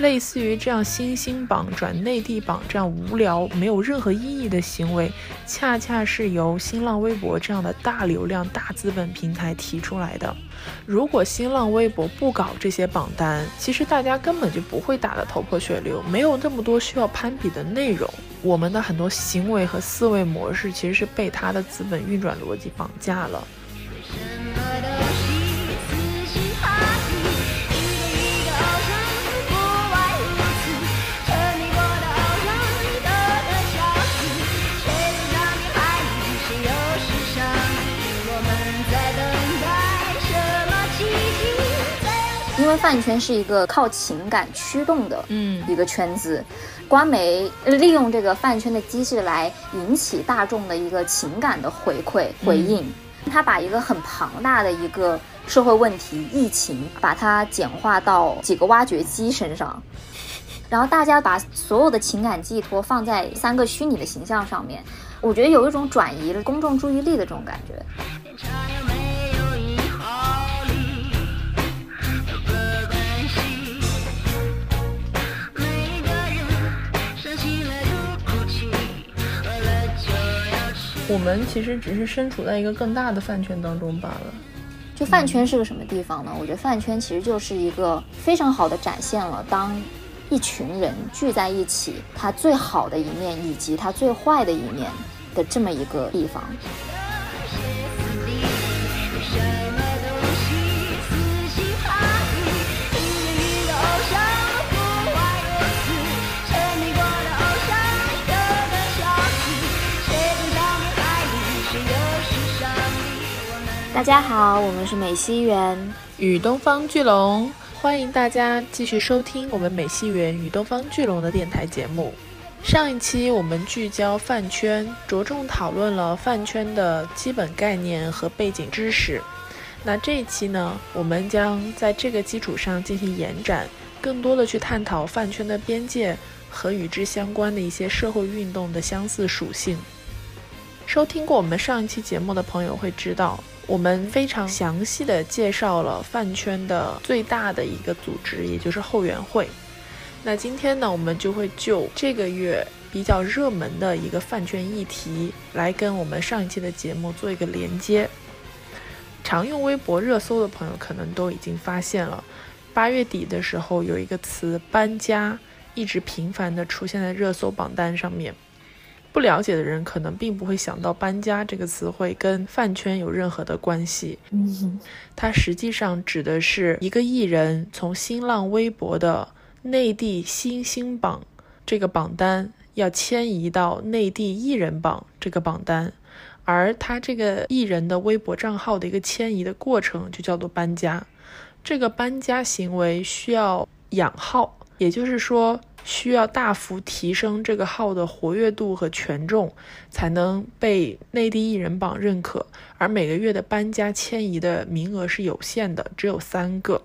类似于这样新兴榜转内地榜这样无聊、没有任何意义的行为，恰恰是由新浪微博这样的大流量、大资本平台提出来的。如果新浪微博不搞这些榜单，其实大家根本就不会打得头破血流，没有那么多需要攀比的内容。我们的很多行为和思维模式，其实是被它的资本运转逻辑绑架了。为饭圈是一个靠情感驱动的，嗯，一个圈子，官媒利用这个饭圈的机制来引起大众的一个情感的回馈回应，他把一个很庞大的一个社会问题疫情，把它简化到几个挖掘机身上，然后大家把所有的情感寄托放在三个虚拟的形象上面，我觉得有一种转移了公众注意力的这种感觉。我们其实只是身处在一个更大的饭圈当中罢了。就饭圈是个什么地方呢？我觉得饭圈其实就是一个非常好的展现了当一群人聚在一起，他最好的一面以及他最坏的一面的这么一个地方。大家好，我们是美西园与东方巨龙，欢迎大家继续收听我们美西园与东方巨龙的电台节目。上一期我们聚焦饭圈，着重讨论了饭圈的基本概念和背景知识。那这一期呢，我们将在这个基础上进行延展，更多的去探讨饭圈的边界和与之相关的一些社会运动的相似属性。收听过我们上一期节目的朋友会知道。我们非常详细的介绍了饭圈的最大的一个组织，也就是后援会。那今天呢，我们就会就这个月比较热门的一个饭圈议题，来跟我们上一期的节目做一个连接。常用微博热搜的朋友可能都已经发现了，八月底的时候有一个词“搬家”，一直频繁的出现在热搜榜单上面。不了解的人可能并不会想到“搬家”这个词汇跟饭圈有任何的关系。嗯，它实际上指的是一个艺人从新浪微博的内地新兴榜这个榜单要迁移到内地艺人榜这个榜单，而他这个艺人的微博账号的一个迁移的过程就叫做搬家。这个搬家行为需要养号，也就是说。需要大幅提升这个号的活跃度和权重，才能被内地艺人榜认可。而每个月的搬家迁移的名额是有限的，只有三个。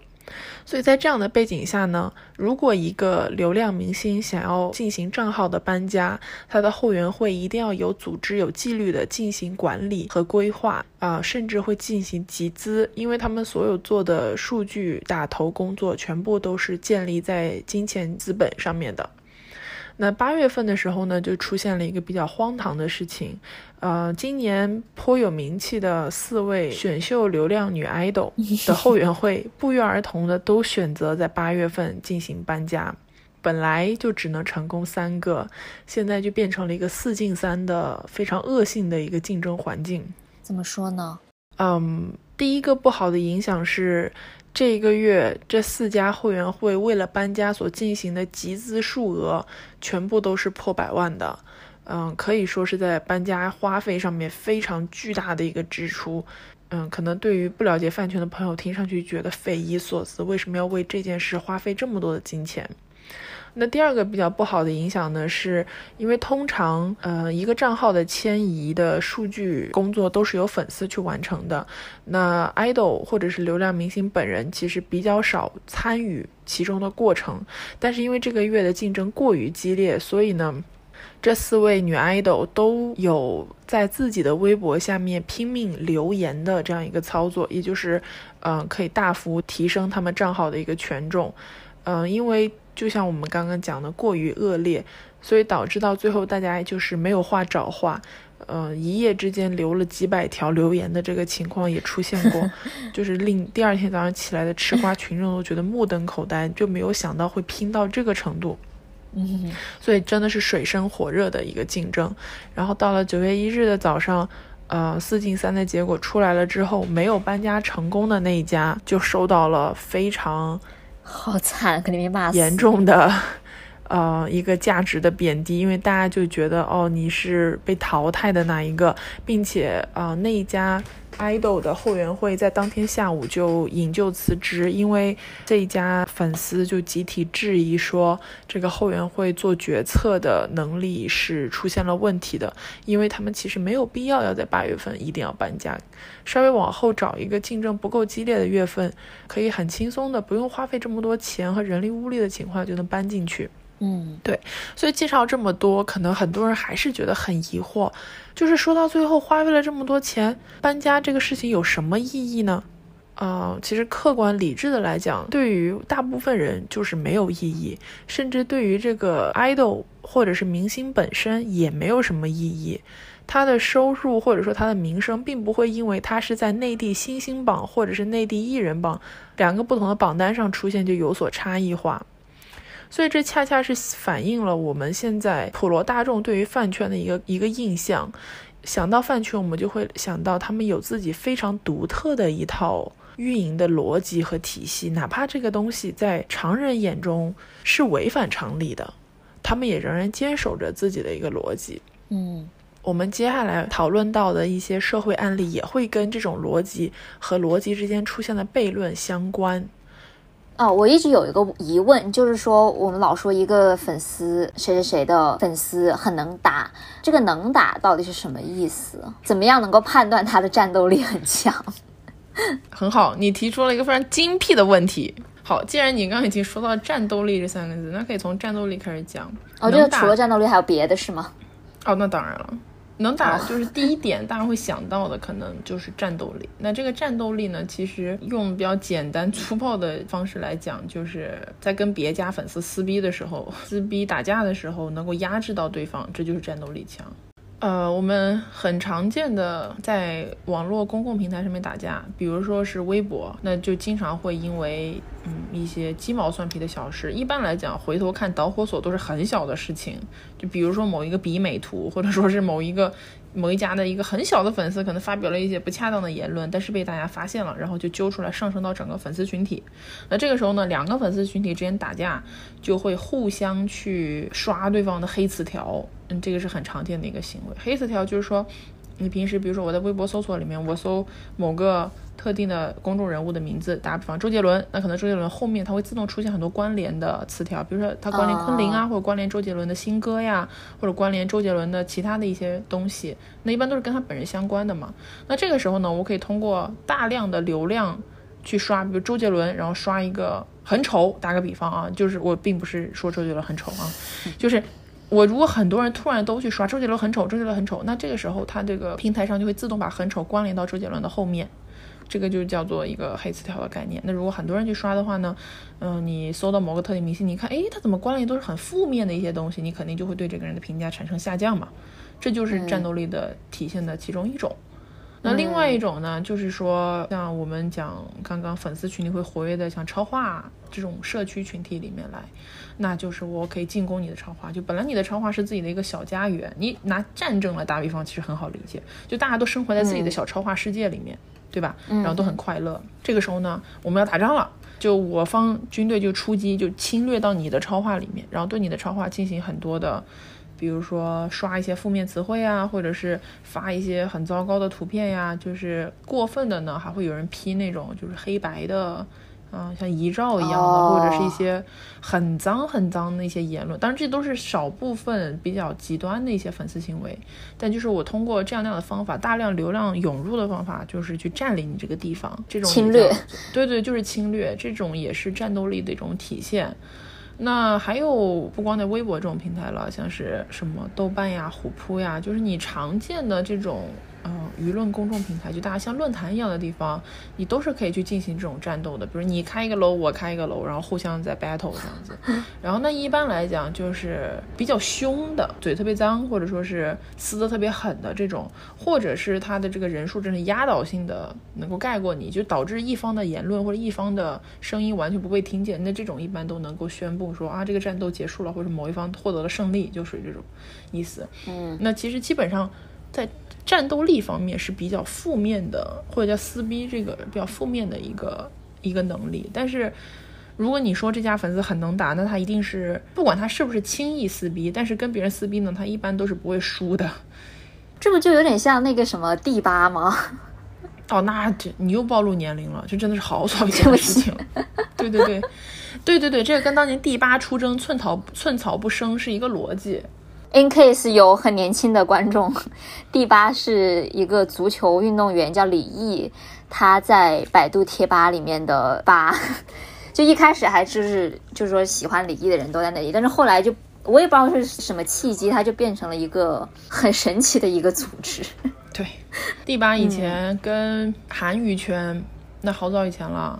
所以在这样的背景下呢，如果一个流量明星想要进行账号的搬家，他的后援会一定要有组织、有纪律的进行管理和规划啊，甚至会进行集资，因为他们所有做的数据打头工作全部都是建立在金钱资本上面的。那八月份的时候呢，就出现了一个比较荒唐的事情，呃，今年颇有名气的四位选秀流量女 idol 的后援会，不约而同的都选择在八月份进行搬家，本来就只能成功三个，现在就变成了一个四进三的非常恶性的一个竞争环境。怎么说呢？嗯，第一个不好的影响是。这一个月，这四家会员会为了搬家所进行的集资数额，全部都是破百万的。嗯，可以说是在搬家花费上面非常巨大的一个支出。嗯，可能对于不了解饭圈的朋友，听上去觉得匪夷所思，为什么要为这件事花费这么多的金钱？那第二个比较不好的影响呢，是因为通常，呃，一个账号的迁移的数据工作都是由粉丝去完成的。那 idol 或者是流量明星本人其实比较少参与其中的过程。但是因为这个月的竞争过于激烈，所以呢，这四位女 idol 都有在自己的微博下面拼命留言的这样一个操作，也就是，嗯，可以大幅提升他们账号的一个权重。嗯，因为就像我们刚刚讲的过于恶劣，所以导致到最后大家就是没有话找话，呃，一夜之间留了几百条留言的这个情况也出现过，就是令第二天早上起来的吃瓜群众都觉得目瞪口呆，就没有想到会拼到这个程度。嗯，所以真的是水深火热的一个竞争。然后到了九月一日的早上，呃，四进三的结果出来了之后，没有搬家成功的那一家就收到了非常好惨，肯定被骂死，严重的，呃，一个价值的贬低，因为大家就觉得哦，你是被淘汰的那一个，并且啊，那一家。Idol 的后援会在当天下午就引咎辞职，因为这一家粉丝就集体质疑说，这个后援会做决策的能力是出现了问题的，因为他们其实没有必要要在八月份一定要搬家，稍微往后找一个竞争不够激烈的月份，可以很轻松的不用花费这么多钱和人力物力的情况就能搬进去。嗯，对，所以介绍这么多，可能很多人还是觉得很疑惑，就是说到最后花费了这么多钱搬家这个事情有什么意义呢？啊，其实客观理智的来讲，对于大部分人就是没有意义，甚至对于这个 idol 或者是明星本身也没有什么意义，他的收入或者说他的名声，并不会因为他是在内地新星榜或者是内地艺人榜两个不同的榜单上出现就有所差异化。所以这恰恰是反映了我们现在普罗大众对于饭圈的一个一个印象。想到饭圈，我们就会想到他们有自己非常独特的一套运营的逻辑和体系，哪怕这个东西在常人眼中是违反常理的，他们也仍然坚守着自己的一个逻辑。嗯，我们接下来讨论到的一些社会案例，也会跟这种逻辑和逻辑之间出现的悖论相关。哦，我一直有一个疑问，就是说我们老说一个粉丝谁谁谁的粉丝很能打，这个能打到底是什么意思？怎么样能够判断他的战斗力很强？很好，你提出了一个非常精辟的问题。好，既然你刚刚已经说到战斗力这三个字，那可以从战斗力开始讲。哦，就是除了战斗力还有别的是吗？哦，那当然了。能打就是第一点，大家会想到的可能就是战斗力。那这个战斗力呢，其实用比较简单粗暴的方式来讲，就是在跟别家粉丝撕逼的时候、撕逼打架的时候，能够压制到对方，这就是战斗力强。呃，我们很常见的在网络公共平台上面打架，比如说是微博，那就经常会因为嗯一些鸡毛蒜皮的小事。一般来讲，回头看导火索都是很小的事情，就比如说某一个比美图，或者说是某一个。某一家的一个很小的粉丝可能发表了一些不恰当的言论，但是被大家发现了，然后就揪出来，上升到整个粉丝群体。那这个时候呢，两个粉丝群体之间打架，就会互相去刷对方的黑词条。嗯，这个是很常见的一个行为。黑词条就是说。你平时比如说我在微博搜索里面，我搜某个特定的公众人物的名字，打比方周杰伦，那可能周杰伦后面它会自动出现很多关联的词条，比如说它关联昆凌啊，或者关联周杰伦的新歌呀，或者关联周杰伦的其他的一些东西，那一般都是跟他本人相关的嘛。那这个时候呢，我可以通过大量的流量去刷，比如周杰伦，然后刷一个很丑，打个比方啊，就是我并不是说周杰伦很丑啊，就是。我如果很多人突然都去刷周杰伦很丑，周杰伦很丑，那这个时候他这个平台上就会自动把很丑关联到周杰伦的后面，这个就叫做一个黑词条的概念。那如果很多人去刷的话呢，嗯，你搜到某个特定明星，你看，诶，他怎么关联都是很负面的一些东西，你肯定就会对这个人的评价产生下降嘛，这就是战斗力的体现的其中一种。那另外一种呢，就是说，像我们讲刚刚粉丝群里会活跃的，像超话这种社区群体里面来，那就是我可以进攻你的超话。就本来你的超话是自己的一个小家园，你拿战争来打比方，其实很好理解。就大家都生活在自己的小超话世界里面，对吧？然后都很快乐。这个时候呢，我们要打仗了，就我方军队就出击，就侵略到你的超话里面，然后对你的超话进行很多的。比如说刷一些负面词汇啊，或者是发一些很糟糕的图片呀，就是过分的呢，还会有人批那种就是黑白的，嗯，像遗照一样的，或者是一些很脏很脏的一些言论。当然，这都是少部分比较极端的一些粉丝行为。但就是我通过这样那样的方法，大量流量涌入的方法，就是去占领你这个地方，这种侵略，对对，就是侵略，这种也是战斗力的一种体现。那还有不光在微博这种平台了，像是什么豆瓣呀、虎扑呀，就是你常见的这种嗯，舆论公众平台，就大家像论坛一样的地方，你都是可以去进行这种战斗的。比如你开一个楼，我开一个楼，然后互相在 battle 这样子。然后那一般来讲就是比较凶的，嘴特别脏，或者说是撕的特别狠的这种，或者是他的这个人数真的压倒性的能够盖过你，就导致一方的言论或者一方的声音完全不被听见。那这种一般都能够宣布说啊，这个战斗结束了，或者某一方获得了胜利，就属于这种意思。嗯，那其实基本上在。战斗力方面是比较负面的，或者叫撕逼，这个比较负面的一个一个能力。但是，如果你说这家粉丝很能打，那他一定是不管他是不是轻易撕逼，但是跟别人撕逼呢，他一般都是不会输的。这不就有点像那个什么第八吗？哦，那这你又暴露年龄了，这真的是好早以前的事情了。对 对对，对对对，这个跟当年第八出征寸草寸草不生是一个逻辑。In case 有很年轻的观众，第八是一个足球运动员叫李毅，他在百度贴吧里面的吧，就一开始还就是就是说喜欢李毅的人都在那里，但是后来就我也不知道是什么契机，他就变成了一个很神奇的一个组织。对，第八以前跟韩娱圈，那好早以前了。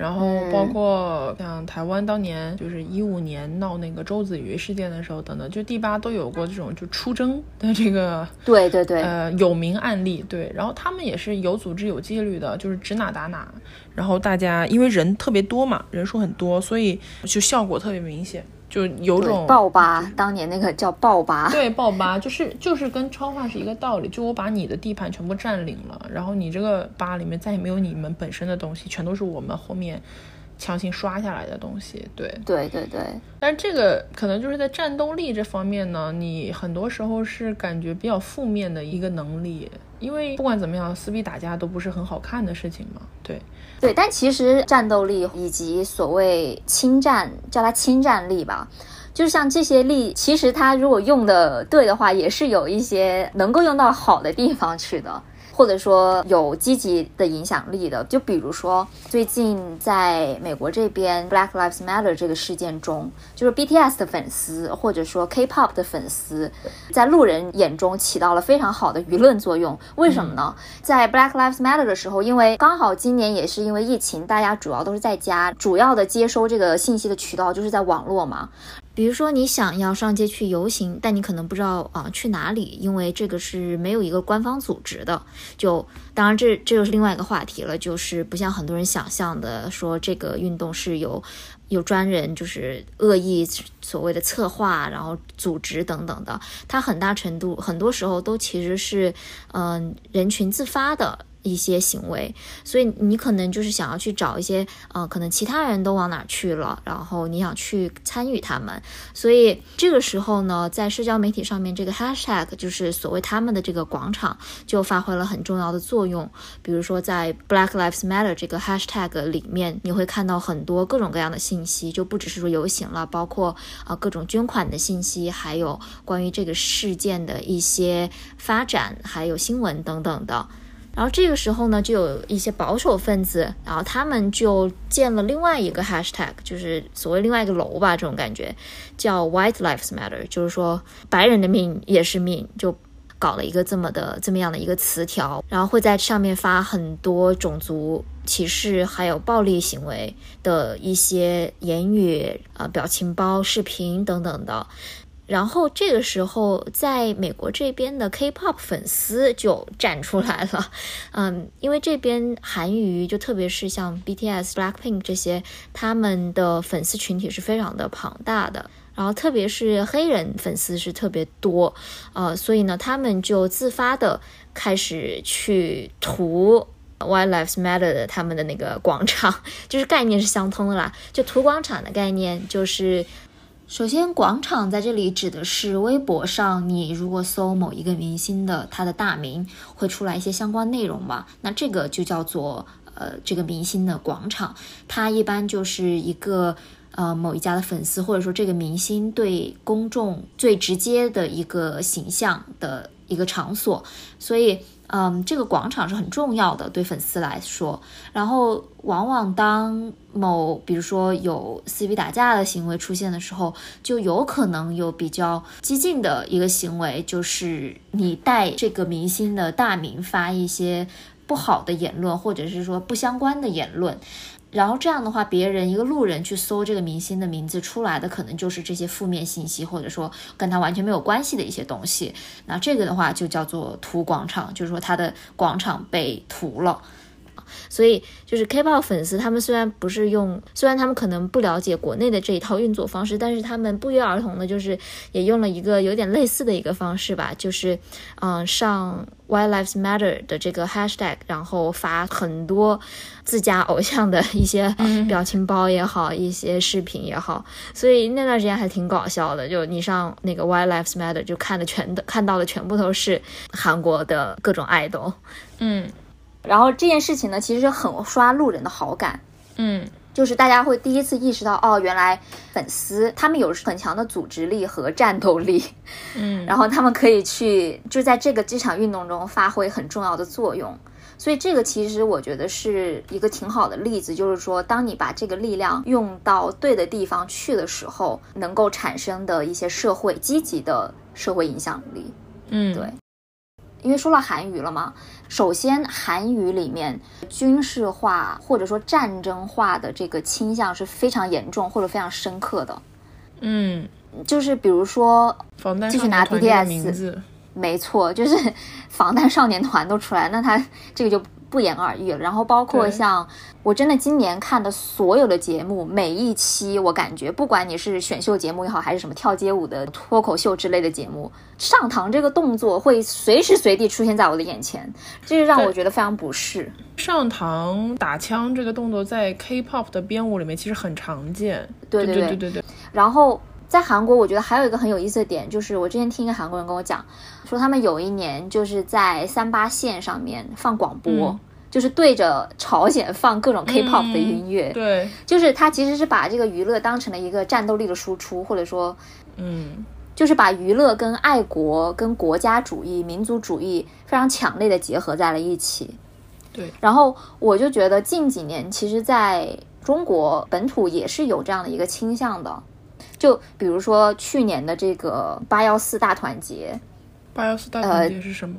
然后包括像台湾当年就是一五年闹那个周子瑜事件的时候等等，就第八都有过这种就出征的这个 对对对。呃有名案例对，然后他们也是有组织有纪律的，就是指哪打哪，然后大家因为人特别多嘛，人数很多，所以就效果特别明显。就有种爆吧，当年那个叫爆吧，对爆吧，就是就是跟超话是一个道理，就我把你的地盘全部占领了，然后你这个吧里面再也没有你们本身的东西，全都是我们后面强行刷下来的东西，对对对对。但是这个可能就是在战斗力这方面呢，你很多时候是感觉比较负面的一个能力，因为不管怎么样，撕逼打架都不是很好看的事情嘛，对。对，但其实战斗力以及所谓侵占，叫它侵占力吧，就是像这些力，其实它如果用的对的话，也是有一些能够用到好的地方去的。或者说有积极的影响力的，就比如说最近在美国这边 Black Lives Matter 这个事件中，就是 BTS 的粉丝或者说 K-pop 的粉丝，在路人眼中起到了非常好的舆论作用。为什么呢？在 Black Lives Matter 的时候，因为刚好今年也是因为疫情，大家主要都是在家，主要的接收这个信息的渠道就是在网络嘛。比如说，你想要上街去游行，但你可能不知道啊去哪里，因为这个是没有一个官方组织的。就当然，这这又是另外一个话题了，就是不像很多人想象的，说这个运动是有有专人就是恶意所谓的策划，然后组织等等的。它很大程度，很多时候都其实是嗯人群自发的。一些行为，所以你可能就是想要去找一些，呃，可能其他人都往哪去了，然后你想去参与他们，所以这个时候呢，在社交媒体上面，这个 hashtag 就是所谓他们的这个广场就发挥了很重要的作用。比如说在 Black Lives Matter 这个 hashtag 里面，你会看到很多各种各样的信息，就不只是说游行了，包括啊各种捐款的信息，还有关于这个事件的一些发展，还有新闻等等的。然后这个时候呢，就有一些保守分子，然后他们就建了另外一个 hashtag，就是所谓另外一个楼吧，这种感觉叫 White Lives Matter，就是说白人的命也是命，就搞了一个这么的这么样的一个词条，然后会在上面发很多种族歧视还有暴力行为的一些言语啊、表情包、视频等等的。然后这个时候，在美国这边的 K-pop 粉丝就站出来了，嗯，因为这边韩娱就特别是像 BTS、Blackpink 这些，他们的粉丝群体是非常的庞大的，然后特别是黑人粉丝是特别多，呃，所以呢，他们就自发的开始去涂 White Lives Matter 的他们的那个广场，就是概念是相通的啦，就涂广场的概念就是。首先，广场在这里指的是微博上，你如果搜某一个明星的他的大名，会出来一些相关内容嘛？那这个就叫做呃这个明星的广场。它一般就是一个呃某一家的粉丝，或者说这个明星对公众最直接的一个形象的一个场所。所以嗯，这个广场是很重要的，对粉丝来说。然后，往往当某，比如说有 CP 打架的行为出现的时候，就有可能有比较激进的一个行为，就是你带这个明星的大名发一些不好的言论，或者是说不相关的言论。然后这样的话，别人一个路人去搜这个明星的名字出来的，可能就是这些负面信息，或者说跟他完全没有关系的一些东西。那这个的话就叫做屠广场，就是说他的广场被涂了。所以就是 K-pop 粉丝，他们虽然不是用，虽然他们可能不了解国内的这一套运作方式，但是他们不约而同的，就是也用了一个有点类似的一个方式吧，就是嗯上 Why Lives Matter 的这个 hashtag，然后发很多自家偶像的一些表情包也好，一些视频也好，所以那段时间还挺搞笑的。就你上那个 Why Lives Matter，就看的全的看到的全部都是韩国的各种爱豆，嗯。然后这件事情呢，其实很刷路人的好感，嗯，就是大家会第一次意识到，哦，原来粉丝他们有很强的组织力和战斗力，嗯，然后他们可以去就在这个这场运动中发挥很重要的作用，所以这个其实我觉得是一个挺好的例子，就是说，当你把这个力量用到对的地方去的时候，能够产生的一些社会积极的社会影响力，嗯，对。因为说了韩语了嘛，首先韩语里面军事化或者说战争化的这个倾向是非常严重或者非常深刻的。嗯，就是比如说，继续拿 BTS，没错，就是防弹少年团都出来，那他这个就。不言而喻了。然后包括像我真的今年看的所有的节目，每一期我感觉，不管你是选秀节目也好，还是什么跳街舞的脱口秀之类的节目，上堂这个动作会随时随地出现在我的眼前，这是让我觉得非常不适。上堂打枪这个动作在 K-pop 的编舞里面其实很常见。对对对对对。然后在韩国，我觉得还有一个很有意思的点，就是我之前听一个韩国人跟我讲。说他们有一年就是在三八线上面放广播，就是对着朝鲜放各种 K-pop 的音乐。对，就是他其实是把这个娱乐当成了一个战斗力的输出，或者说，嗯，就是把娱乐跟爱国、跟国家主义、民族主义非常强烈的结合在了一起。对，然后我就觉得近几年其实在中国本土也是有这样的一个倾向的，就比如说去年的这个八幺四大团结。八幺四大团结是什么？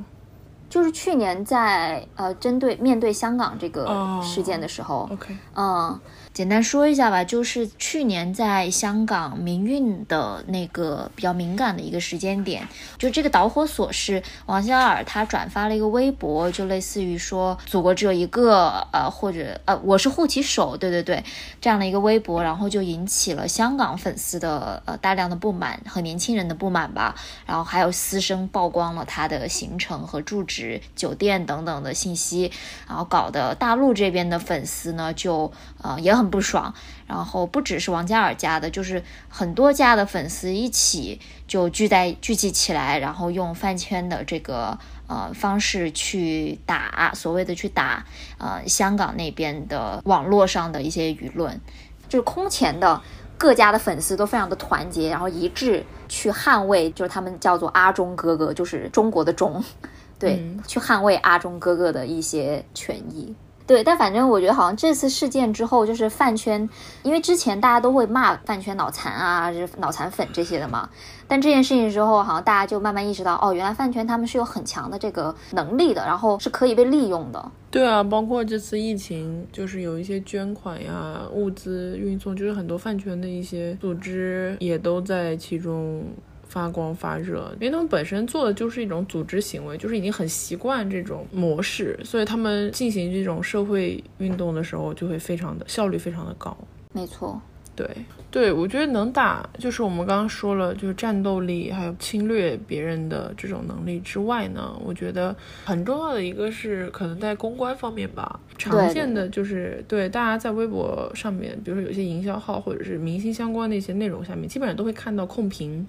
就是去年在呃，针对面对香港这个事件的时候，OK，嗯。简单说一下吧，就是去年在香港民运的那个比较敏感的一个时间点，就这个导火索是王嘉尔他转发了一个微博，就类似于说“祖国只有一个”，呃，或者呃，我是护旗手，对对对，这样的一个微博，然后就引起了香港粉丝的呃大量的不满和年轻人的不满吧，然后还有私生曝光了他的行程和住址、酒店等等的信息，然后搞得大陆这边的粉丝呢就呃也很。很不爽，然后不只是王嘉尔家的，就是很多家的粉丝一起就聚在聚集起来，然后用饭圈的这个呃方式去打所谓的去打呃香港那边的网络上的一些舆论，就是空前的各家的粉丝都非常的团结，然后一致去捍卫，就是他们叫做阿中哥哥，就是中国的中，对，去捍卫阿中哥哥的一些权益。对，但反正我觉得好像这次事件之后，就是饭圈，因为之前大家都会骂饭圈脑残啊，脑残粉这些的嘛。但这件事情之后，好像大家就慢慢意识到，哦，原来饭圈他们是有很强的这个能力的，然后是可以被利用的。对啊，包括这次疫情，就是有一些捐款呀、物资运送，就是很多饭圈的一些组织也都在其中。发光发热，因为他们本身做的就是一种组织行为，就是已经很习惯这种模式，所以他们进行这种社会运动的时候，就会非常的效率非常的高。没错，对对，我觉得能打，就是我们刚刚说了，就是战斗力，还有侵略别人的这种能力之外呢，我觉得很重要的一个是可能在公关方面吧，常见的就是对大家在微博上面，比如说有些营销号或者是明星相关的一些内容下面，基本上都会看到控评。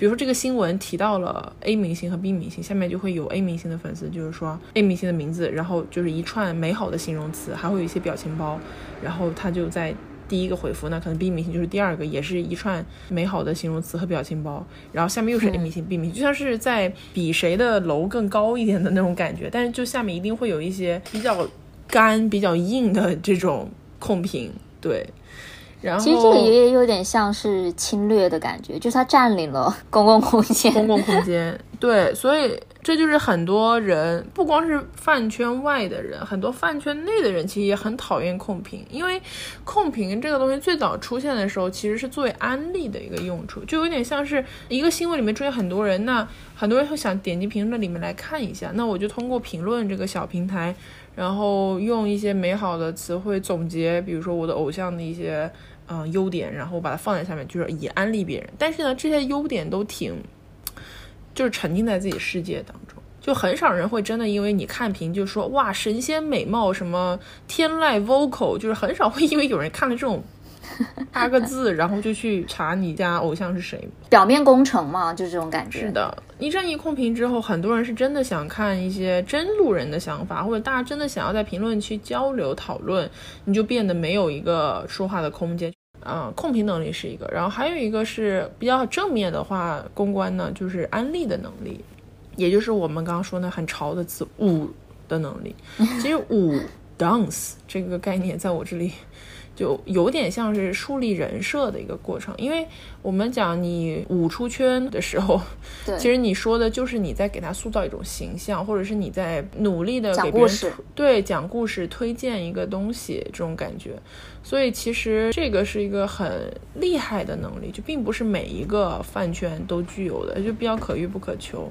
比如说这个新闻提到了 A 明星和 B 明星，下面就会有 A 明星的粉丝，就是说 A 明星的名字，然后就是一串美好的形容词，还会有一些表情包，然后他就在第一个回复，那可能 B 明星就是第二个，也是一串美好的形容词和表情包，然后下面又是 A 明星、B 明星，就像是在比谁的楼更高一点的那种感觉。但是就下面一定会有一些比较干、比较硬的这种控评，对。然后其实这个也有点像是侵略的感觉，就是它占领了 公共空间。公共空间，对，所以这就是很多人，不光是饭圈外的人，很多饭圈内的人其实也很讨厌控评，因为控评这个东西最早出现的时候，其实是作为安利的一个用处，就有点像是一个新闻里面出现很多人，那很多人会想点击评论里面来看一下，那我就通过评论这个小平台，然后用一些美好的词汇总结，比如说我的偶像的一些。嗯，优点，然后把它放在下面，就是以安利别人。但是呢，这些优点都挺，就是沉浸在自己世界当中，就很少人会真的因为你看评就说哇神仙美貌什么天籁 vocal，就是很少会因为有人看了这种。八个字，然后就去查你家偶像是谁，表面工程嘛，就这种感觉。是的，一战一控评之后，很多人是真的想看一些真路人的想法，或者大家真的想要在评论区交流讨论，你就变得没有一个说话的空间。嗯，控评能力是一个，然后还有一个是比较正面的话，公关呢就是安利的能力，也就是我们刚刚说那很潮的词舞的能力。其实舞 dance 这个概念在我这里。就有点像是树立人设的一个过程，因为我们讲你舞出圈的时候，其实你说的就是你在给他塑造一种形象，或者是你在努力的给别人对讲故事、推荐一个东西这种感觉。所以其实这个是一个很厉害的能力，就并不是每一个饭圈都具有的，就比较可遇不可求。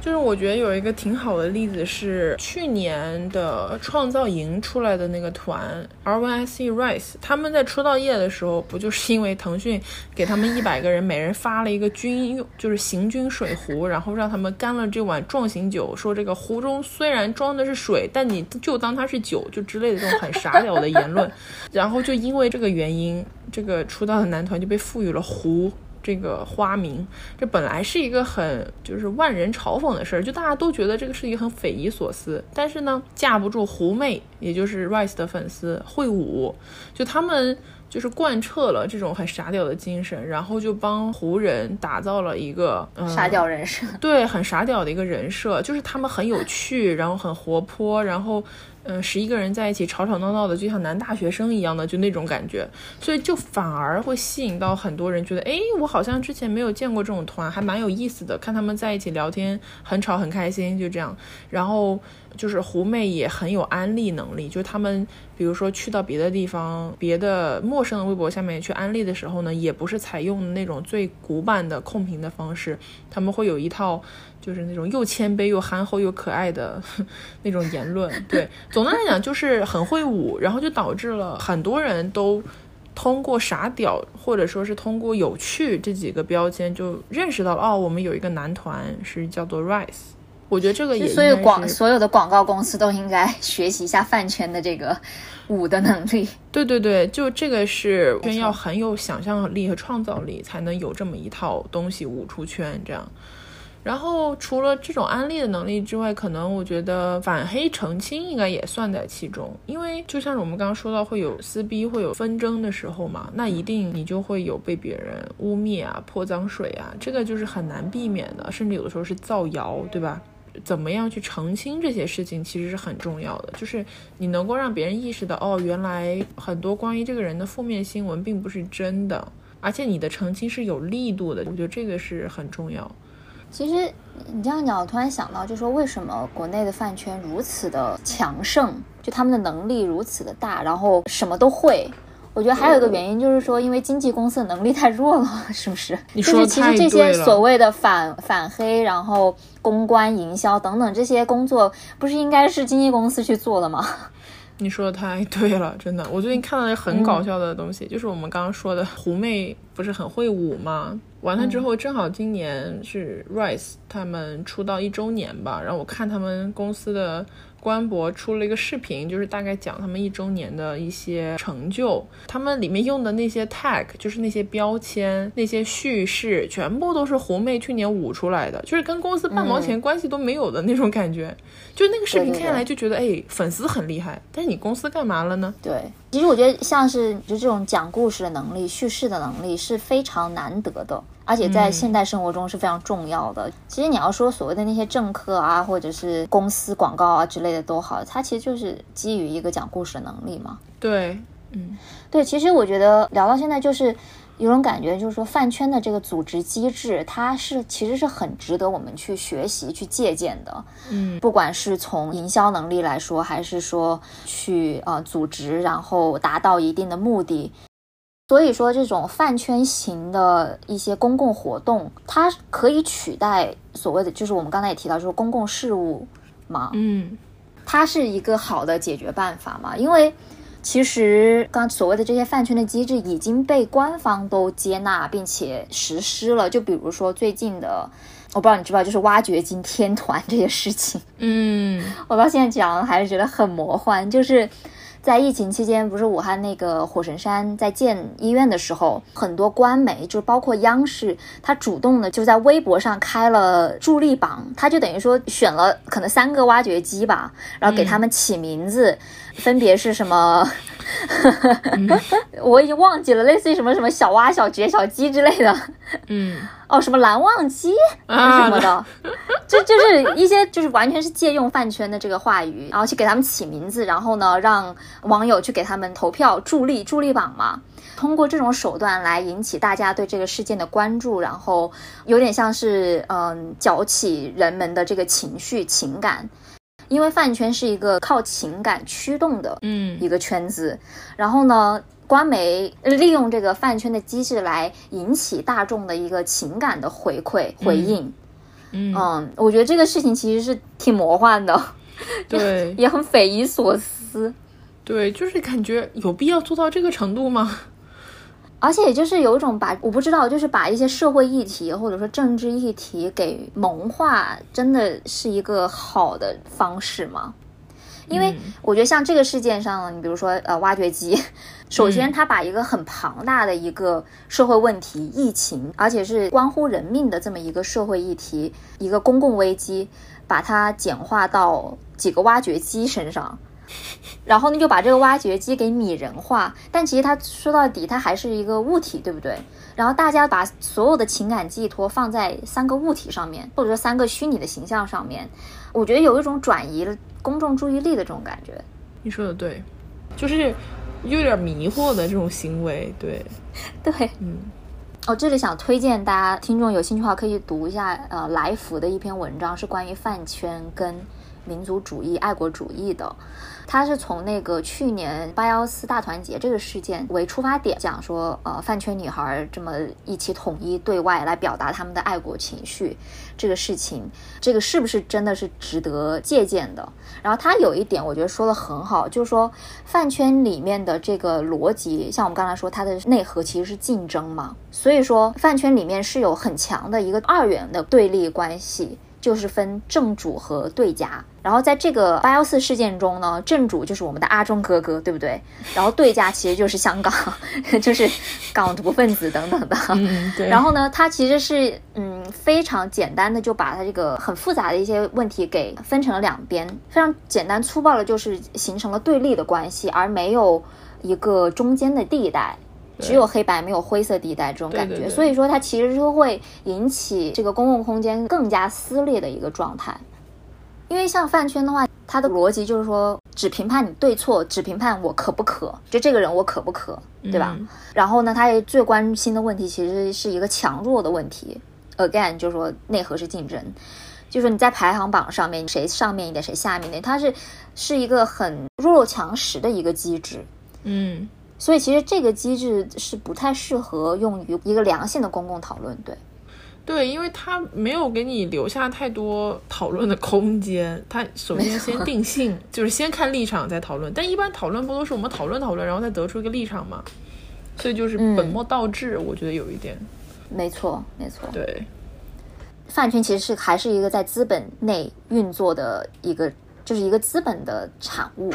就是我觉得有一个挺好的例子是去年的创造营出来的那个团 R Y I C Rise，他们在出道夜的时候，不就是因为腾讯给他们一百个人每人发了一个军用就是行军水壶，然后让他们干了这碗壮行酒，说这个壶中虽然装的是水，但你就当它是酒，就之类的这种很傻屌的言论，然后就因为这个原因，这个出道的男团就被赋予了壶。这个花名，这本来是一个很就是万人嘲讽的事儿，就大家都觉得这个是一个很匪夷所思。但是呢，架不住狐媚，也就是 Rise 的粉丝会舞，就他们就是贯彻了这种很傻屌的精神，然后就帮湖人打造了一个嗯傻屌人设，对，很傻屌的一个人设，就是他们很有趣，然后很活泼，然后。嗯，十一个人在一起吵吵闹闹的，就像男大学生一样的，就那种感觉，所以就反而会吸引到很多人，觉得，哎，我好像之前没有见过这种团，还蛮有意思的，看他们在一起聊天，很吵很开心，就这样，然后。就是狐妹也很有安利能力，就他们比如说去到别的地方，别的陌生的微博下面去安利的时候呢，也不是采用那种最古板的控评的方式，他们会有一套就是那种又谦卑又憨厚又可爱的 那种言论。对，总的来讲就是很会舞，然后就导致了很多人都通过傻屌或者说是通过有趣这几个标签就认识到了哦，我们有一个男团是叫做 Rise。我觉得这个也，所以广所有的广告公司都应该学习一下饭圈的这个舞的能力。对对对，就这个是圈要很有想象力和创造力，才能有这么一套东西舞出圈这样。然后除了这种安利的能力之外，可能我觉得反黑澄清应该也算在其中，因为就像是我们刚刚说到会有撕逼、会有纷争的时候嘛，那一定你就会有被别人污蔑啊、泼脏水啊，这个就是很难避免的，甚至有的时候是造谣，对吧？怎么样去澄清这些事情，其实是很重要的。就是你能够让别人意识到，哦，原来很多关于这个人的负面新闻并不是真的，而且你的澄清是有力度的。我觉得这个是很重要。其实你这样讲，我突然想到，就说为什么国内的饭圈如此的强盛，就他们的能力如此的大，然后什么都会。我觉得还有一个原因就是说，因为经纪公司的能力太弱了，是不是？就是其实这些所谓的反反黑，然后公关、营销等等这些工作，不是应该是经纪公司去做的吗？你说的太对了，真的。我最近看到一个很搞笑的东西，就是我们刚刚说的狐媚不是很会舞吗？完了之后，正好今年是 Rise 他们出道一周年吧，然后我看他们公司的。官博出了一个视频，就是大概讲他们一周年的一些成就。他们里面用的那些 tag，就是那些标签、那些叙事，全部都是狐妹去年舞出来的，就是跟公司半毛钱关系都没有的那种感觉。就那个视频看下来就觉得，哎，粉丝很厉害，但是你公司干嘛了呢？对。其实我觉得像是就这种讲故事的能力、叙事的能力是非常难得的，而且在现代生活中是非常重要的。其实你要说所谓的那些政客啊，或者是公司广告啊之类的都好，它其实就是基于一个讲故事的能力嘛。对，嗯，对。其实我觉得聊到现在就是。有种感觉，就是说饭圈的这个组织机制，它是其实是很值得我们去学习、去借鉴的。嗯，不管是从营销能力来说，还是说去呃组织，然后达到一定的目的。所以说，这种饭圈型的一些公共活动，它可以取代所谓的，就是我们刚才也提到，就是公共事务嘛。嗯，它是一个好的解决办法嘛，因为。其实，刚所谓的这些饭圈的机制已经被官方都接纳并且实施了。就比如说最近的，我不知道你知不知道，就是挖掘机天团这些事情。嗯，我到现在讲还是觉得很魔幻，就是。在疫情期间，不是武汉那个火神山在建医院的时候，很多官媒，就包括央视，他主动的就在微博上开了助力榜，他就等于说选了可能三个挖掘机吧，然后给他们起名字，分别是什么，我已经忘记了，类似于什么什么小蛙、小绝、小鸡之类的，嗯。哦，什么蓝忘机？什么的，就就是一些就是完全是借用饭圈的这个话语，然后去给他们起名字，然后呢让网友去给他们投票助力助力榜嘛，通过这种手段来引起大家对这个事件的关注，然后有点像是嗯搅起人们的这个情绪情感，因为饭圈是一个靠情感驱动的嗯。一个圈子，然后呢。官媒利用这个饭圈的机制来引起大众的一个情感的回馈回应，嗯，我觉得这个事情其实是挺魔幻的，对，也很匪夷所思，对，就是感觉有必要做到这个程度吗？而且就是有一种把我不知道，就是把一些社会议题或者说政治议题给萌化，真的是一个好的方式吗？因为我觉得像这个事件上，你比如说呃挖掘机，首先它把一个很庞大的一个社会问题、疫情，而且是关乎人命的这么一个社会议题、一个公共危机，把它简化到几个挖掘机身上，然后呢就把这个挖掘机给拟人化，但其实它说到底它还是一个物体，对不对？然后大家把所有的情感寄托放在三个物体上面，或者说三个虚拟的形象上面，我觉得有一种转移了。公众注意力的这种感觉，你说的对，就是有点迷惑的这种行为，对，对，嗯，哦这里想推荐大家听众有兴趣的话可以读一下，呃，来福的一篇文章，是关于饭圈跟民族主义、爱国主义的。他是从那个去年八幺四大团结这个事件为出发点，讲说，呃，饭圈女孩这么一起统一对外来表达他们的爱国情绪，这个事情，这个是不是真的是值得借鉴的？然后他有一点我觉得说的很好，就是说饭圈里面的这个逻辑，像我们刚才说，它的内核其实是竞争嘛，所以说饭圈里面是有很强的一个二元的对立关系。就是分正主和对家，然后在这个八幺四事件中呢，正主就是我们的阿忠哥哥，对不对？然后对家其实就是香港，就是港独分子等等的。嗯，对。然后呢，他其实是嗯非常简单的就把他这个很复杂的一些问题给分成了两边，非常简单粗暴的，就是形成了对立的关系，而没有一个中间的地带。只有黑白没有灰色地带这种感觉，所以说它其实是会引起这个公共空间更加撕裂的一个状态。因为像饭圈的话，它的逻辑就是说只评判你对错，只评判我可不可，就这个人我可不可，对吧？然后呢，他也最关心的问题其实是一个强弱的问题。Again，就是说内核是竞争，就是你在排行榜上面谁上面一点谁下面一点，它是是一个很弱肉强食的一个机制。嗯。所以其实这个机制是不太适合用于一个良性的公共讨论，对，对，因为它没有给你留下太多讨论的空间。它首先 先定性，就是先看立场再讨论。但一般讨论不都是我们讨论讨论，然后再得出一个立场嘛？所以就是本末倒置，我觉得有一点。没错，没错。对，饭圈其实是还是一个在资本内运作的一个，就是一个资本的产物。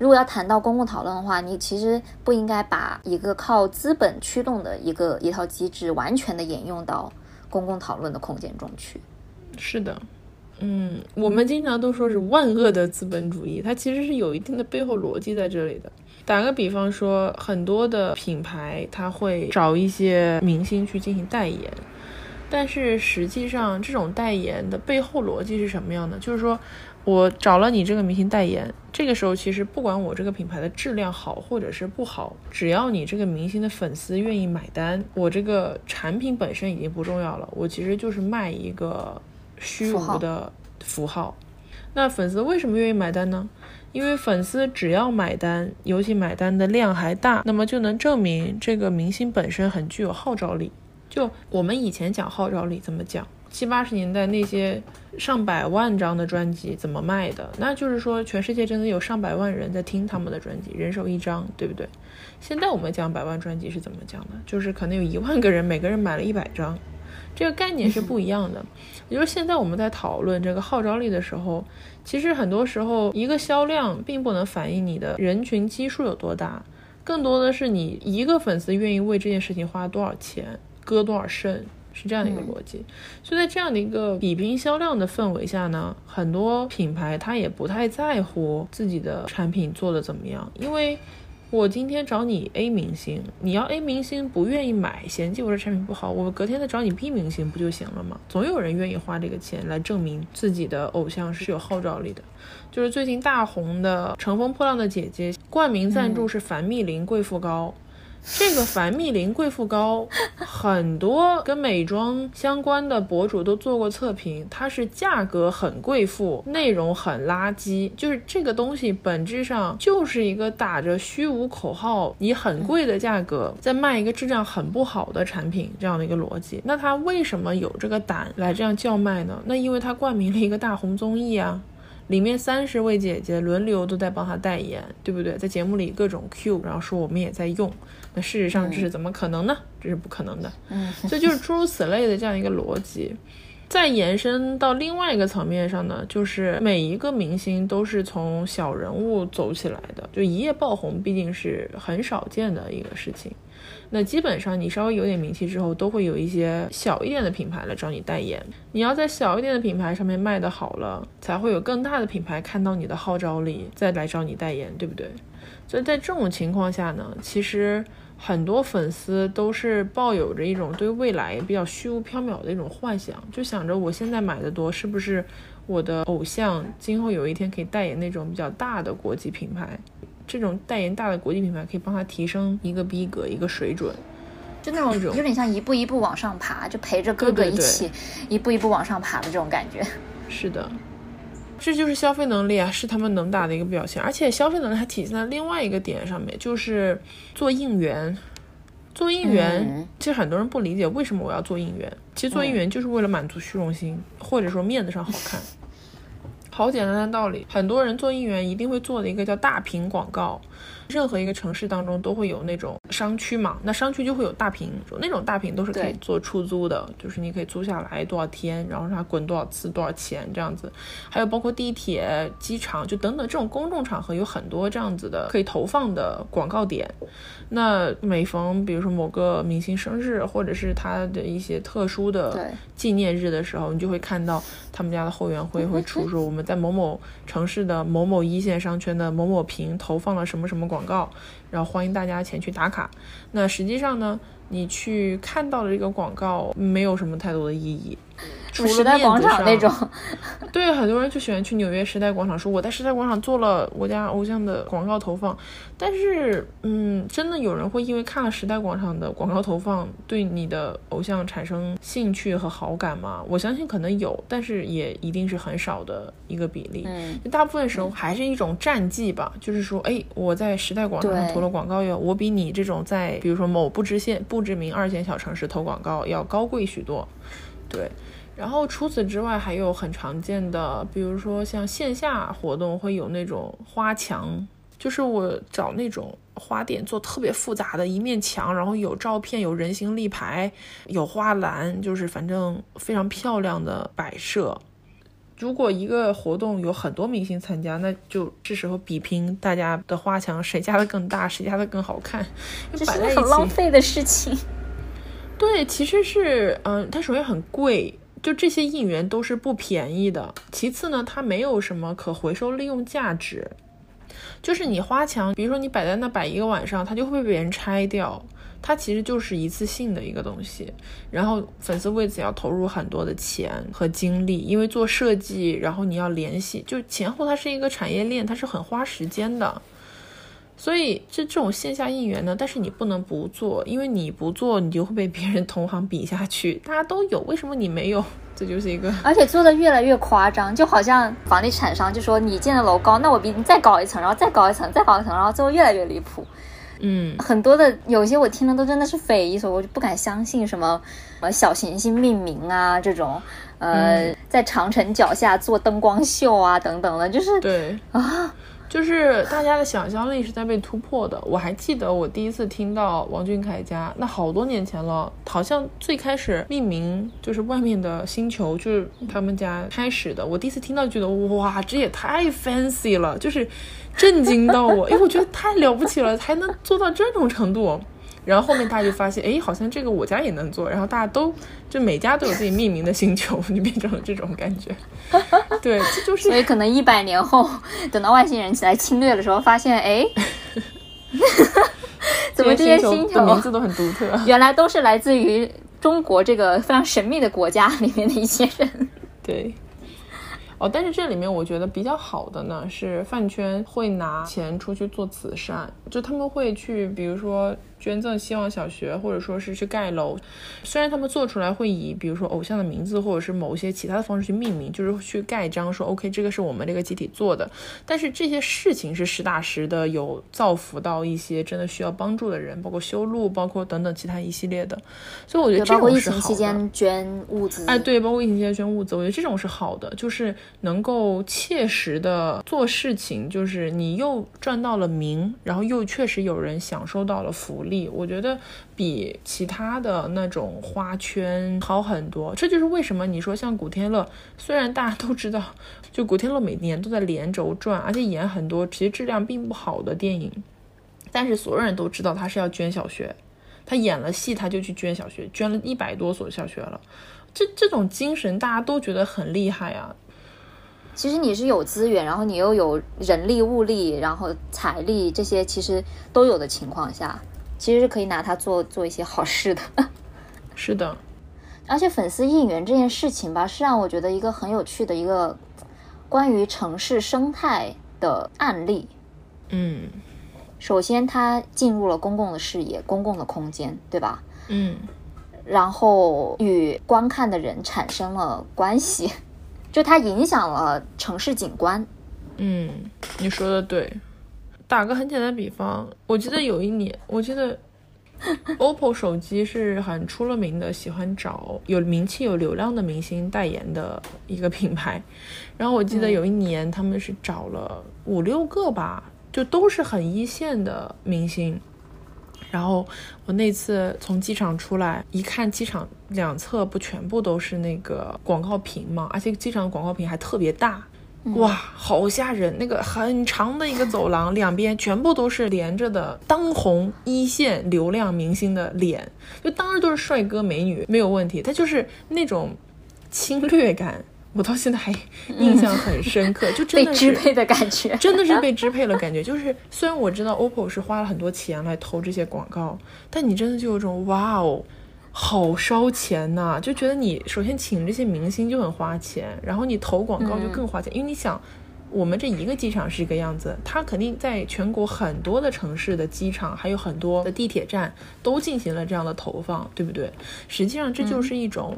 如果要谈到公共讨论的话，你其实不应该把一个靠资本驱动的一个一套机制完全的沿用到公共讨论的空间中去。是的，嗯，我们经常都说是万恶的资本主义，它其实是有一定的背后逻辑在这里的。打个比方说，很多的品牌它会找一些明星去进行代言，但是实际上这种代言的背后逻辑是什么样的？就是说。我找了你这个明星代言，这个时候其实不管我这个品牌的质量好或者是不好，只要你这个明星的粉丝愿意买单，我这个产品本身已经不重要了。我其实就是卖一个虚无的符号。那粉丝为什么愿意买单呢？因为粉丝只要买单，尤其买单的量还大，那么就能证明这个明星本身很具有号召力。就我们以前讲号召力怎么讲？七八十年代那些上百万张的专辑怎么卖的？那就是说，全世界真的有上百万人在听他们的专辑，人手一张，对不对？现在我们讲百万专辑是怎么讲的？就是可能有一万个人，每个人买了一百张，这个概念是不一样的。也就是现在我们在讨论这个号召力的时候，其实很多时候一个销量并不能反映你的人群基数有多大，更多的是你一个粉丝愿意为这件事情花多少钱，割多少肾。是这样的一个逻辑，所以在这样的一个比拼销量的氛围下呢，很多品牌它也不太在乎自己的产品做的怎么样，因为我今天找你 A 明星，你要 A 明星不愿意买，嫌弃我这产品不好，我隔天再找你 B 明星不就行了吗？总有人愿意花这个钱来证明自己的偶像是有号召力的。就是最近大红的《乘风破浪的姐姐》，冠名赞助是凡蜜林贵妇膏。这个凡蜜林贵妇膏，很多跟美妆相关的博主都做过测评，它是价格很贵妇，内容很垃圾。就是这个东西本质上就是一个打着虚无口号，以很贵的价格在卖一个质量很不好的产品，这样的一个逻辑。那他为什么有这个胆来这样叫卖呢？那因为他冠名了一个大红综艺啊。里面三十位姐姐轮流都在帮她代言，对不对？在节目里各种 Q，然后说我们也在用。那事实上这是怎么可能呢？这是不可能的。嗯，所以就是诸如此类的这样一个逻辑。再延伸到另外一个层面上呢，就是每一个明星都是从小人物走起来的，就一夜爆红毕竟是很少见的一个事情。那基本上你稍微有点名气之后，都会有一些小一点的品牌来找你代言。你要在小一点的品牌上面卖得好了，才会有更大的品牌看到你的号召力，再来找你代言，对不对？所以在这种情况下呢，其实很多粉丝都是抱有着一种对未来比较虚无缥缈的一种幻想，就想着我现在买的多，是不是我的偶像今后有一天可以代言那种比较大的国际品牌？这种代言大的国际品牌可以帮他提升一个逼格、一个水准，就那种有点像一步一步往上爬，就陪着哥哥一起一步一步往上爬的这种感觉。是的，这就是消费能力啊，是他们能打的一个表现。而且消费能力还体现在另外一个点上面，就是做应援。做应援，其实很多人不理解为什么我要做应援。其实做应援就是为了满足虚荣心，或者说面子上好看。好简单的道理，很多人做应援一定会做的一个叫大屏广告。任何一个城市当中都会有那种商区嘛，那商区就会有大屏，那种大屏都是可以做出租的，就是你可以租下来多少天，然后让它滚多少次，多少钱这样子。还有包括地铁、机场，就等等这种公众场合有很多这样子的可以投放的广告点。那每逢比如说某个明星生日，或者是他的一些特殊的纪念日的时候，你就会看到他们家的后援会会出说我们在某某城市的某某一线商圈的某某屏投放了什么什么广。告，然后欢迎大家前去打卡。那实际上呢，你去看到的这个广告没有什么太多的意义。时代广场那种，对，很多人就喜欢去纽约时代广场，说我在时代广场做了我家偶像的广告投放。但是，嗯，真的有人会因为看了时代广场的广告投放，对你的偶像产生兴趣和好感吗？我相信可能有，但是也一定是很少的一个比例。嗯，大部分时候还是一种战绩吧，就是说，哎，我在时代广场上投了广告哟，我比你这种在比如说某不知县不知名二线小城市投广告要高贵许多。对。然后除此之外，还有很常见的，比如说像线下活动会有那种花墙，就是我找那种花店做特别复杂的一面墙，然后有照片、有人形立牌、有花篮，就是反正非常漂亮的摆设。如果一个活动有很多明星参加，那就这时候比拼大家的花墙谁家的更大，谁家的更好看，这是很浪费的事情。对，其实是，嗯，它首先很贵。就这些应援都是不便宜的。其次呢，它没有什么可回收利用价值。就是你花墙，比如说你摆在那摆一个晚上，它就会被别人拆掉。它其实就是一次性的一个东西，然后粉丝为此要投入很多的钱和精力，因为做设计，然后你要联系，就前后它是一个产业链，它是很花时间的。所以这这种线下应援呢，但是你不能不做，因为你不做，你就会被别人同行比下去。大家都有，为什么你没有？这就是一个，而且做的越来越夸张，就好像房地产商就说你建的楼高，那我比你再高一层，然后再高一层，再高一层，然后最后越来越离谱。嗯，很多的有些我听的都真的是匪夷所思，我就不敢相信什么什么小行星命名啊这种，呃，在长城脚下做灯光秀啊等等的，就是对啊。就是大家的想象力是在被突破的。我还记得我第一次听到王俊凯家，那好多年前了，好像最开始命名就是外面的星球，就是他们家开始的。我第一次听到，觉得哇，这也太 fancy 了，就是震惊到我，因为我觉得太了不起了，还能做到这种程度。然后后面大家就发现，哎，好像这个我家也能做。然后大家都就每家都有自己命名的星球，就变成了这种感觉。对，这就是。所以可能一百年后，等到外星人起来侵略的时候，发现，哎，怎么这些星球名字都很独特？原来都是来自于中国这个非常神秘的国家里面的一些人。对。哦，但是这里面我觉得比较好的呢，是饭圈会拿钱出去做慈善，就他们会去，比如说。捐赠希望小学，或者说是去盖楼，虽然他们做出来会以比如说偶像的名字，或者是某些其他的方式去命名，就是去盖章说 OK，这个是我们这个集体做的。但是这些事情是实打实的，有造福到一些真的需要帮助的人，包括修路，包括等等其他一系列的。所以我觉得这种是好的。包括疫情期间捐物资，哎，对，包括疫情期间捐物资，我觉得这种是好的，就是能够切实的做事情，就是你又赚到了名，然后又确实有人享受到了福利。力，我觉得比其他的那种花圈好很多。这就是为什么你说像古天乐，虽然大家都知道，就古天乐每年都在连轴转，而且演很多其实质量并不好的电影，但是所有人都知道他是要捐小学，他演了戏他就去捐小学，捐了一百多所小学了。这这种精神大家都觉得很厉害啊。其实你是有资源，然后你又有人力物力，然后财力这些其实都有的情况下。其实是可以拿它做做一些好事的，是的。而且粉丝应援这件事情吧，是让我觉得一个很有趣的一个关于城市生态的案例。嗯，首先它进入了公共的视野、公共的空间，对吧？嗯。然后与观看的人产生了关系，就它影响了城市景观。嗯，你说的对。打个很简单的比方，我记得有一年，我记得 OPPO 手机是很出了名的，喜欢找有名气、有流量的明星代言的一个品牌。然后我记得有一年，他们是找了五六个吧，就都是很一线的明星。然后我那次从机场出来，一看机场两侧不全部都是那个广告屏嘛，而且机场的广告屏还特别大。哇，好吓人！那个很长的一个走廊，两边全部都是连着的当红一线流量明星的脸，就当然都是帅哥美女，没有问题。他就是那种侵略感，我到现在还印象很深刻，就真的是被支配的感觉，真的是 被支配了感觉。就是虽然我知道 OPPO 是花了很多钱来投这些广告，但你真的就有种哇哦。好烧钱呐！就觉得你首先请这些明星就很花钱，然后你投广告就更花钱，因为你想，我们这一个机场是一个样子，它肯定在全国很多的城市的机场，还有很多的地铁站都进行了这样的投放，对不对？实际上这就是一种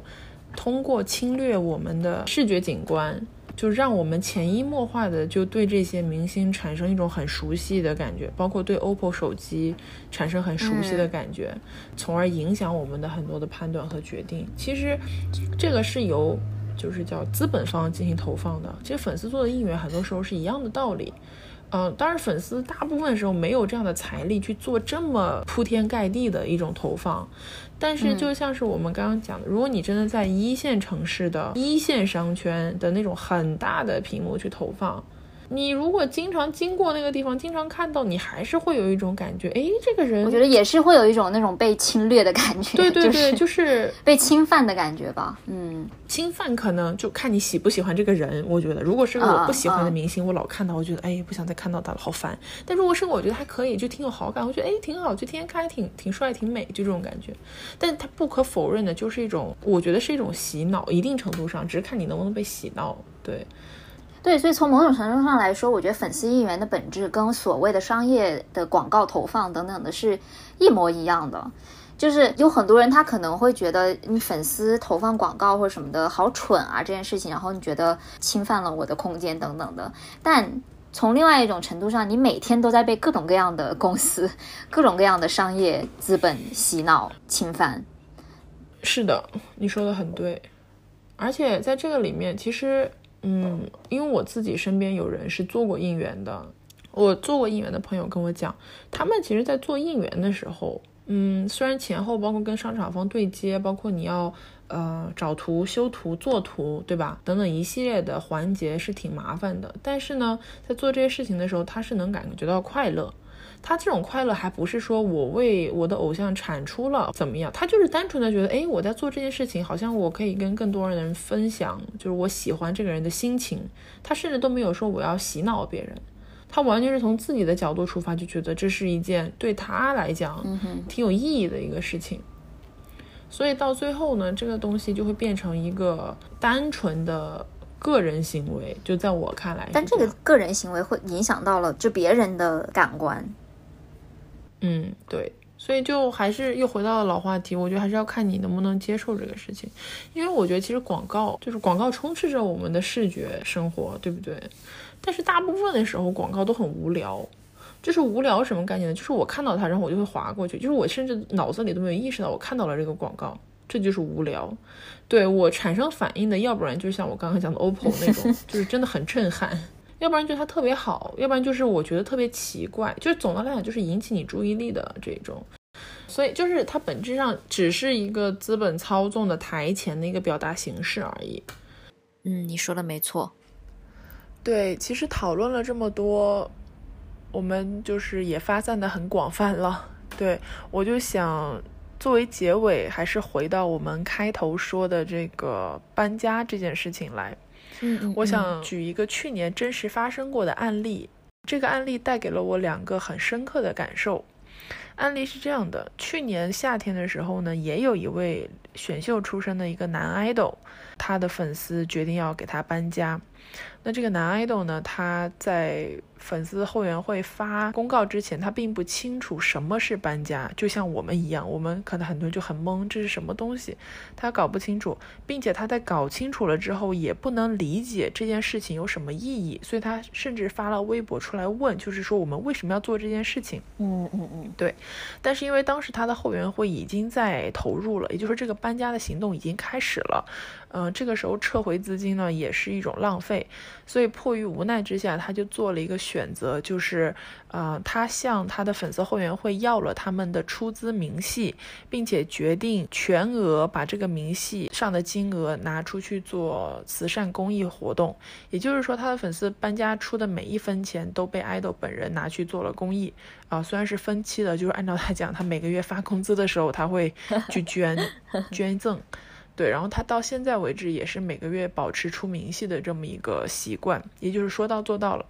通过侵略我们的视觉景观。就让我们潜移默化的就对这些明星产生一种很熟悉的感觉，包括对 OPPO 手机产生很熟悉的感觉，从而影响我们的很多的判断和决定。其实，这个是由就是叫资本方进行投放的。其实粉丝做的应援很多时候是一样的道理。嗯，当然粉丝大部分时候没有这样的财力去做这么铺天盖地的一种投放。但是，就像是我们刚刚讲的，如果你真的在一线城市的一线商圈的那种很大的屏幕去投放，你如果经常经过那个地方，经常看到，你还是会有一种感觉，哎，这个人，我觉得也是会有一种那种被侵略的感觉，对对对，就是 被侵犯的感觉吧。嗯，侵犯可能就看你喜不喜欢这个人。我觉得，如果是个我不喜欢的明星，我老看到，我觉得哎，不想再看到他了，好烦。但如果是我觉得还可以，就挺有好感，我觉得哎，挺好，就天天看，还挺挺帅，挺美，就这种感觉。但他不可否认的就是一种，我觉得是一种洗脑，一定程度上，只是看你能不能被洗脑。对。对，所以从某种程度上来说，我觉得粉丝应援的本质跟所谓的商业的广告投放等等的是一模一样的。就是有很多人他可能会觉得你粉丝投放广告或者什么的好蠢啊这件事情，然后你觉得侵犯了我的空间等等的。但从另外一种程度上，你每天都在被各种各样的公司、各种各样的商业资本洗脑、侵犯。是的，你说的很对。而且在这个里面，其实。嗯，因为我自己身边有人是做过应援的，我做过应援的朋友跟我讲，他们其实，在做应援的时候，嗯，虽然前后包括跟商场方对接，包括你要呃找图、修图、做图，对吧？等等一系列的环节是挺麻烦的，但是呢，在做这些事情的时候，他是能感觉到快乐。他这种快乐还不是说我为我的偶像产出了怎么样，他就是单纯的觉得，哎，我在做这件事情，好像我可以跟更多人的人分享，就是我喜欢这个人的心情。他甚至都没有说我要洗脑别人，他完全是从自己的角度出发，就觉得这是一件对他来讲挺有意义的一个事情。所以到最后呢，这个东西就会变成一个单纯的个人行为，就在我看来，但这个个人行为会影响到了就别人的感官。嗯，对，所以就还是又回到了老话题，我觉得还是要看你能不能接受这个事情，因为我觉得其实广告就是广告充斥着我们的视觉生活，对不对？但是大部分的时候广告都很无聊，就是无聊什么概念呢？就是我看到它，然后我就会划过去，就是我甚至脑子里都没有意识到我看到了这个广告，这就是无聊。对我产生反应的，要不然就像我刚刚讲的 OPPO 那种，就是真的很震撼。要不然觉得它特别好，要不然就是我觉得特别奇怪，就是总的来讲就是引起你注意力的这种，所以就是它本质上只是一个资本操纵的台前的一个表达形式而已。嗯，你说的没错。对，其实讨论了这么多，我们就是也发散的很广泛了。对我就想作为结尾，还是回到我们开头说的这个搬家这件事情来。嗯，我想举一个去年真实发生过的案例，这个案例带给了我两个很深刻的感受。案例是这样的：去年夏天的时候呢，也有一位选秀出身的一个男 idol，他的粉丝决定要给他搬家。那这个男 idol 呢，他在粉丝后援会发公告之前，他并不清楚什么是搬家，就像我们一样，我们可能很多人就很懵，这是什么东西，他搞不清楚，并且他在搞清楚了之后，也不能理解这件事情有什么意义，所以他甚至发了微博出来问，就是说我们为什么要做这件事情？嗯嗯嗯，对。但是因为当时他的后援会已经在投入了，也就是说这个搬家的行动已经开始了。嗯，这个时候撤回资金呢，也是一种浪费，所以迫于无奈之下，他就做了一个选择，就是，呃，他向他的粉丝后援会要了他们的出资明细，并且决定全额把这个明细上的金额拿出去做慈善公益活动。也就是说，他的粉丝搬家出的每一分钱都被爱豆本人拿去做了公益。啊，虽然是分期的，就是按照他讲，他每个月发工资的时候，他会去捐 捐赠。对，然后他到现在为止也是每个月保持出明细的这么一个习惯，也就是说到做到了。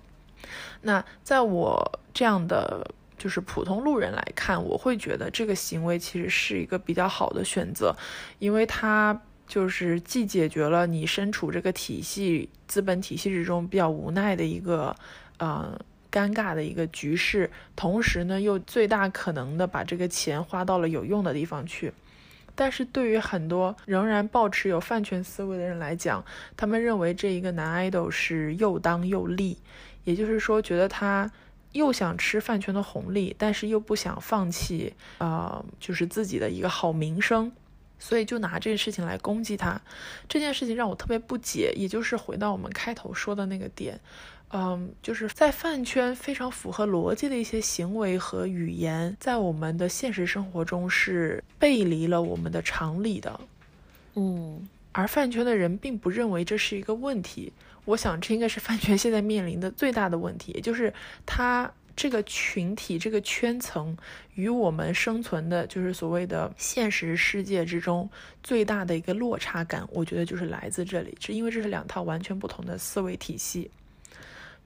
那在我这样的就是普通路人来看，我会觉得这个行为其实是一个比较好的选择，因为它就是既解决了你身处这个体系资本体系之中比较无奈的一个呃尴尬的一个局势，同时呢又最大可能的把这个钱花到了有用的地方去。但是对于很多仍然抱持有饭圈思维的人来讲，他们认为这一个男 idol 是又当又立，也就是说，觉得他又想吃饭圈的红利，但是又不想放弃，呃，就是自己的一个好名声，所以就拿这件事情来攻击他。这件事情让我特别不解，也就是回到我们开头说的那个点。嗯，就是在饭圈非常符合逻辑的一些行为和语言，在我们的现实生活中是背离了我们的常理的。嗯，而饭圈的人并不认为这是一个问题。我想这应该是饭圈现在面临的最大的问题，也就是他这个群体、这个圈层与我们生存的，就是所谓的现实世界之中最大的一个落差感，我觉得就是来自这里，是因为这是两套完全不同的思维体系。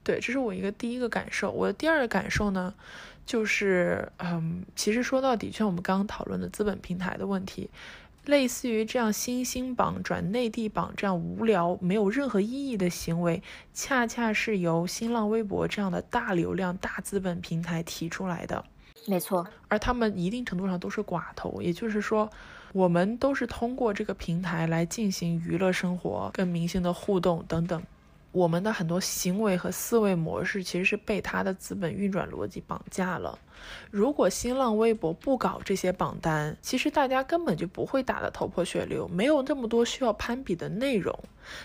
对，这是我一个第一个感受。我的第二个感受呢，就是，嗯，其实说到底，像我们刚刚讨论的资本平台的问题。类似于这样新兴榜转内地榜这样无聊没有任何意义的行为，恰恰是由新浪微博这样的大流量大资本平台提出来的。没错，而他们一定程度上都是寡头，也就是说，我们都是通过这个平台来进行娱乐生活、跟明星的互动等等。我们的很多行为和思维模式其实是被它的资本运转逻辑绑架了。如果新浪微博不搞这些榜单，其实大家根本就不会打得头破血流，没有那么多需要攀比的内容。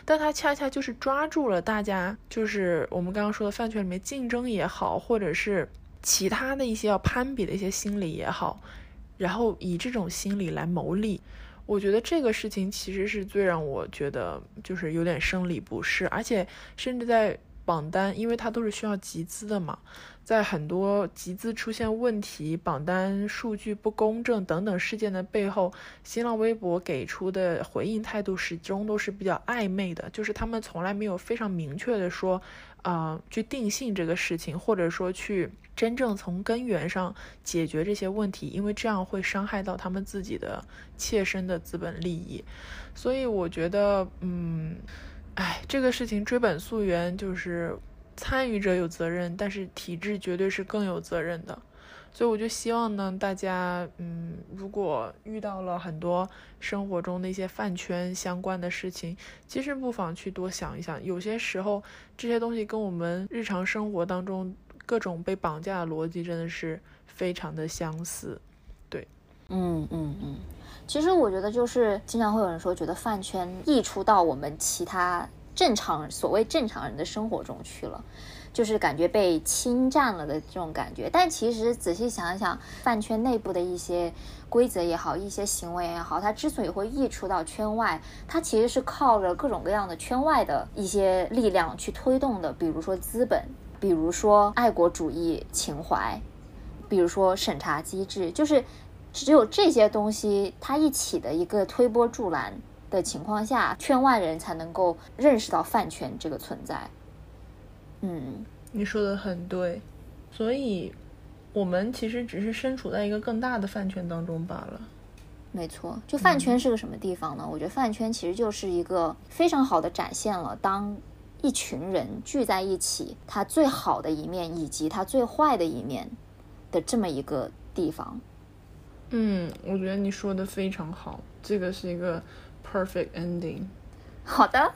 但它恰恰就是抓住了大家，就是我们刚刚说的饭圈里面竞争也好，或者是其他的一些要攀比的一些心理也好，然后以这种心理来谋利。我觉得这个事情其实是最让我觉得就是有点生理不适，而且甚至在榜单，因为它都是需要集资的嘛，在很多集资出现问题、榜单数据不公正等等事件的背后，新浪微博给出的回应态度始终都是比较暧昧的，就是他们从来没有非常明确的说。啊，去定性这个事情，或者说去真正从根源上解决这些问题，因为这样会伤害到他们自己的切身的资本利益。所以我觉得，嗯，哎，这个事情追本溯源，就是参与者有责任，但是体制绝对是更有责任的。所以我就希望呢，大家，嗯，如果遇到了很多生活中那些饭圈相关的事情，其实不妨去多想一想。有些时候这些东西跟我们日常生活当中各种被绑架的逻辑真的是非常的相似。对，嗯嗯嗯。其实我觉得就是经常会有人说，觉得饭圈溢出到我们其他正常所谓正常人的生活中去了。就是感觉被侵占了的这种感觉，但其实仔细想一想，饭圈内部的一些规则也好，一些行为也好，它之所以会溢出到圈外，它其实是靠着各种各样的圈外的一些力量去推动的，比如说资本，比如说爱国主义情怀，比如说审查机制，就是只有这些东西它一起的一个推波助澜的情况下，圈外人才能够认识到饭圈这个存在。嗯，你说的很对，所以，我们其实只是身处在一个更大的饭圈当中罢了。没错，就饭圈是个什么地方呢？我觉得饭圈其实就是一个非常好的展现了当一群人聚在一起，他最好的一面以及他最坏的一面的这么一个地方。嗯，我觉得你说的非常好，这个是一个 perfect ending。好的。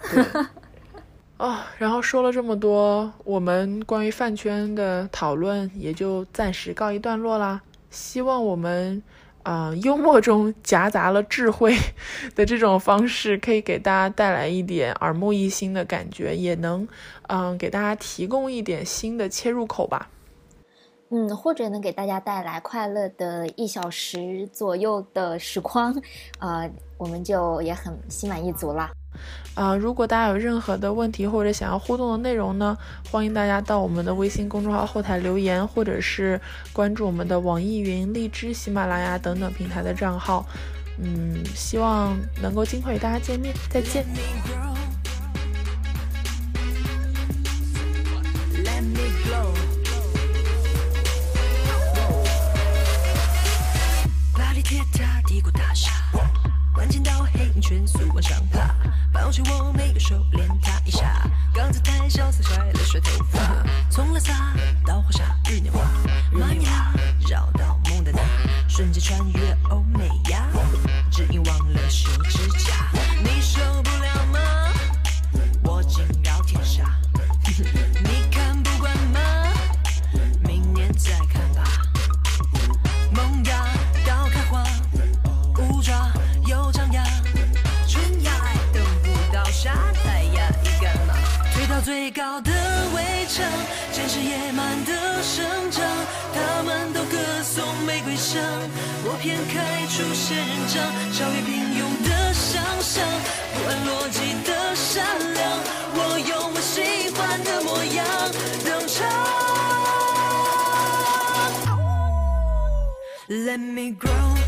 啊，然后说了这么多，我们关于饭圈的讨论也就暂时告一段落啦。希望我们，啊，幽默中夹杂了智慧 的这种方式，可以给大家带来一点耳目一新的感觉，也能，嗯，给大家提供一点新的切入口吧。嗯，或者能给大家带来快乐的一小时左右的时光，呃，我们就也很心满意足了。啊，如果大家有任何的问题或者想要互动的内容呢，欢迎大家到我们的微信公众号后台留言，或者是关注我们的网易云、荔枝、喜马拉雅等等平台的账号。嗯，希望能够尽快与大家见面，再见。关键到黑影全速往上爬，抱歉我没有收敛他一下，刚才太潇洒甩了甩头。发，从拉萨到华沙日内瓦，马尼拉绕到蒙大拿，瞬间穿越欧美亚，只因忘了修指甲，高的围城，见识野蛮的生长。他们都歌颂玫瑰香，我偏开出仙人掌，超越平庸的想象，不按逻辑的善良，我用。我喜欢的模样，登场。Let me grow。